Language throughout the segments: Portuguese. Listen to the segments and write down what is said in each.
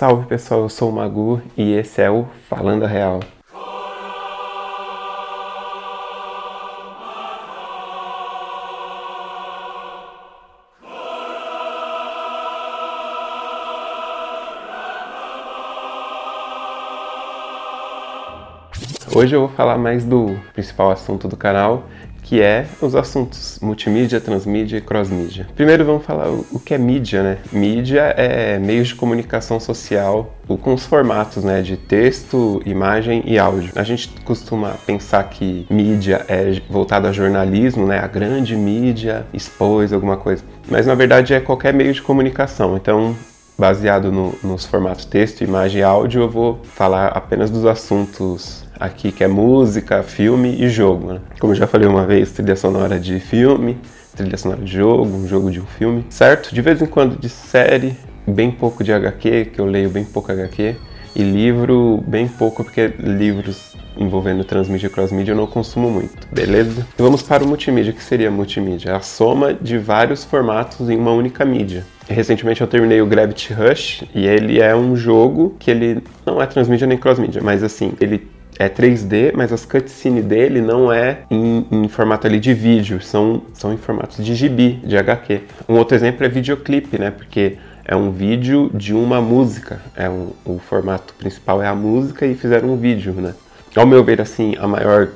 Salve pessoal, eu sou o Magu e esse é o Falando Real. Hoje eu vou falar mais do principal assunto do canal, que é os assuntos multimídia, transmídia e crossmídia. Primeiro vamos falar o que é mídia, né? Mídia é meios de comunicação social com os formatos, né, de texto, imagem e áudio. A gente costuma pensar que mídia é voltada a jornalismo, né, a grande mídia expôs alguma coisa, mas na verdade é qualquer meio de comunicação. Então baseado no, nos formatos texto, imagem e áudio, eu vou falar apenas dos assuntos aqui, que é música, filme e jogo. Né? Como eu já falei uma vez, trilha sonora de filme, trilha sonora de jogo, um jogo de um filme, certo? De vez em quando de série, bem pouco de HQ, que eu leio bem pouco HQ, e livro bem pouco, porque livros envolvendo transmídia e crossmídia eu não consumo muito, beleza? Então vamos para o multimídia, que seria multimídia? A soma de vários formatos em uma única mídia. Recentemente eu terminei o Gravity Rush e ele é um jogo que ele não é transmídia nem crossmídia, mas assim, ele é 3D, mas as cutscenes dele não é em, em, formato ali de vídeo, são, são em formatos de gibi, de HQ. Um outro exemplo é videoclipe, né? Porque é um vídeo de uma música. É um, o formato principal é a música e fizeram um vídeo, né? Ao meu ver, assim, a maior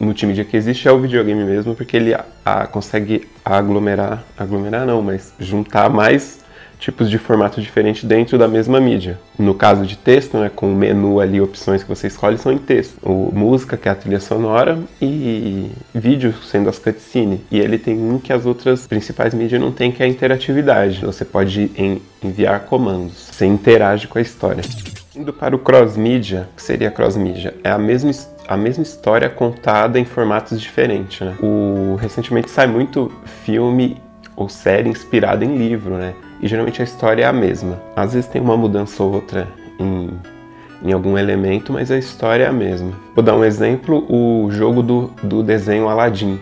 multimídia que existe é o videogame mesmo, porque ele a, a, consegue aglomerar, aglomerar não, mas juntar mais tipos de formato diferente dentro da mesma mídia. No caso de texto, né, com o menu ali, opções que você escolhe são em texto. O música, que é a trilha sonora, e vídeo, sendo as cutscenes. E ele tem um que as outras principais mídias não tem, que é a interatividade. Você pode enviar comandos, você interage com a história. Indo para o cross-mídia, que seria cross-mídia, é a mesma a mesma história contada em formatos diferentes, né? O recentemente sai muito filme ou série inspirada em livro, né? e geralmente a história é a mesma. Às vezes tem uma mudança ou outra em, em algum elemento, mas a história é a mesma. Vou dar um exemplo: o jogo do, do desenho Aladdin.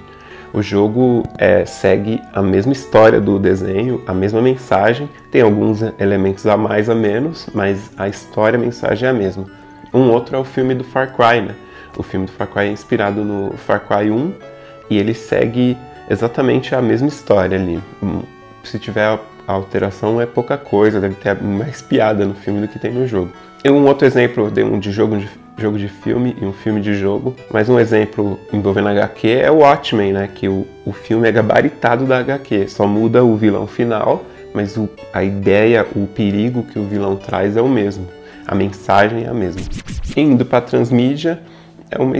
O jogo é, segue a mesma história do desenho, a mesma mensagem, tem alguns elementos a mais a menos, mas a história, a mensagem é a mesma. Um outro é o filme do Far Cry, né? O filme do Far Cry é inspirado no Far Cry 1 e ele segue exatamente a mesma história ali. Hum, se tiver a alteração é pouca coisa, deve ter mais piada no filme do que tem no jogo. E um outro exemplo de um de jogo jogo de filme e um filme de jogo, mas um exemplo envolvendo HQ é o Watchmen, né? Que o, o filme é gabaritado da HQ, só muda o vilão final, mas o, a ideia, o perigo que o vilão traz é o mesmo. A mensagem é a mesma. Indo para transmídia, é uma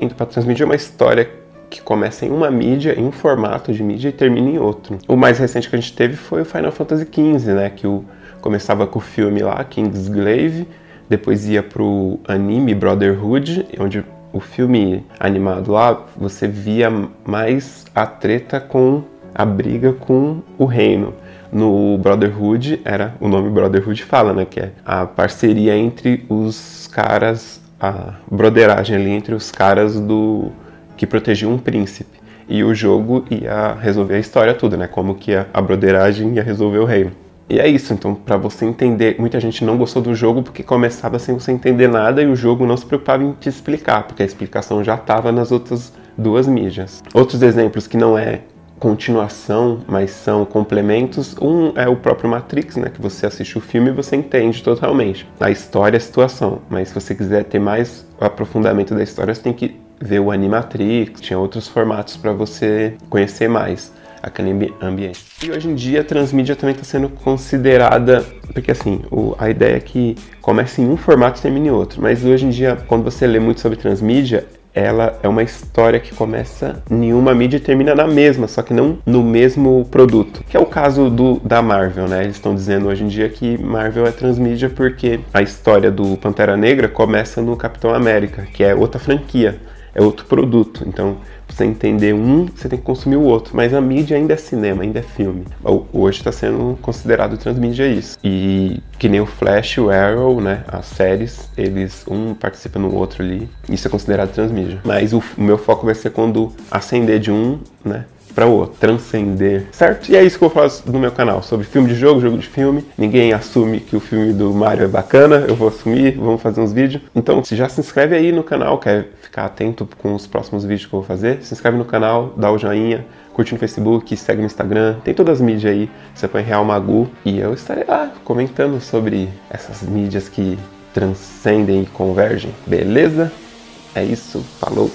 indo para transmídia é uma história que começa em uma mídia, em um formato de mídia e termina em outro. O mais recente que a gente teve foi o Final Fantasy XV, né, que o, começava com o filme lá, Kingsglaive, depois ia pro anime Brotherhood, onde o filme animado lá, você via mais a treta com a briga com o reino. No Brotherhood, era o nome Brotherhood fala, né, que é a parceria entre os caras, a broderagem ali entre os caras do que protegia um príncipe. E o jogo ia resolver a história toda, né? Como que a, a broderagem ia resolver o reino. E é isso, então, para você entender, muita gente não gostou do jogo porque começava sem você entender nada e o jogo não se preocupava em te explicar, porque a explicação já estava nas outras duas mídias. Outros exemplos que não é continuação, mas são complementos. Um é o próprio Matrix, né, que você assiste o filme e você entende totalmente a história, a situação. Mas se você quiser ter mais aprofundamento da história, você tem que ver o Animatrix, tinha outros formatos para você conhecer mais aquele ambiente. E hoje em dia a transmídia também está sendo considerada, porque assim, o, a ideia é que comece em um formato e termine em outro, mas hoje em dia, quando você lê muito sobre transmídia, ela é uma história que começa em uma mídia e termina na mesma, só que não no mesmo produto. Que é o caso do, da Marvel, né? Eles estão dizendo hoje em dia que Marvel é transmídia porque a história do Pantera Negra começa no Capitão América, que é outra franquia é outro produto. Então, você entender um, você tem que consumir o outro. Mas a mídia ainda é cinema, ainda é filme. Hoje está sendo considerado transmídia isso. E que nem o Flash, o Arrow, né? As séries, eles um participa no outro ali. Isso é considerado transmídia. Mas o, o meu foco vai ser quando acender de um, né? Para o outro, transcender, certo? E é isso que eu vou falar no meu canal, sobre filme de jogo, jogo de filme. Ninguém assume que o filme do Mario é bacana, eu vou assumir, vamos fazer uns vídeos. Então, se já se inscreve aí no canal, quer ficar atento com os próximos vídeos que eu vou fazer, se inscreve no canal, dá o joinha, curte no Facebook, segue no Instagram, tem todas as mídias aí, você põe Real Magu e eu estarei lá comentando sobre essas mídias que transcendem e convergem, beleza? É isso, falou!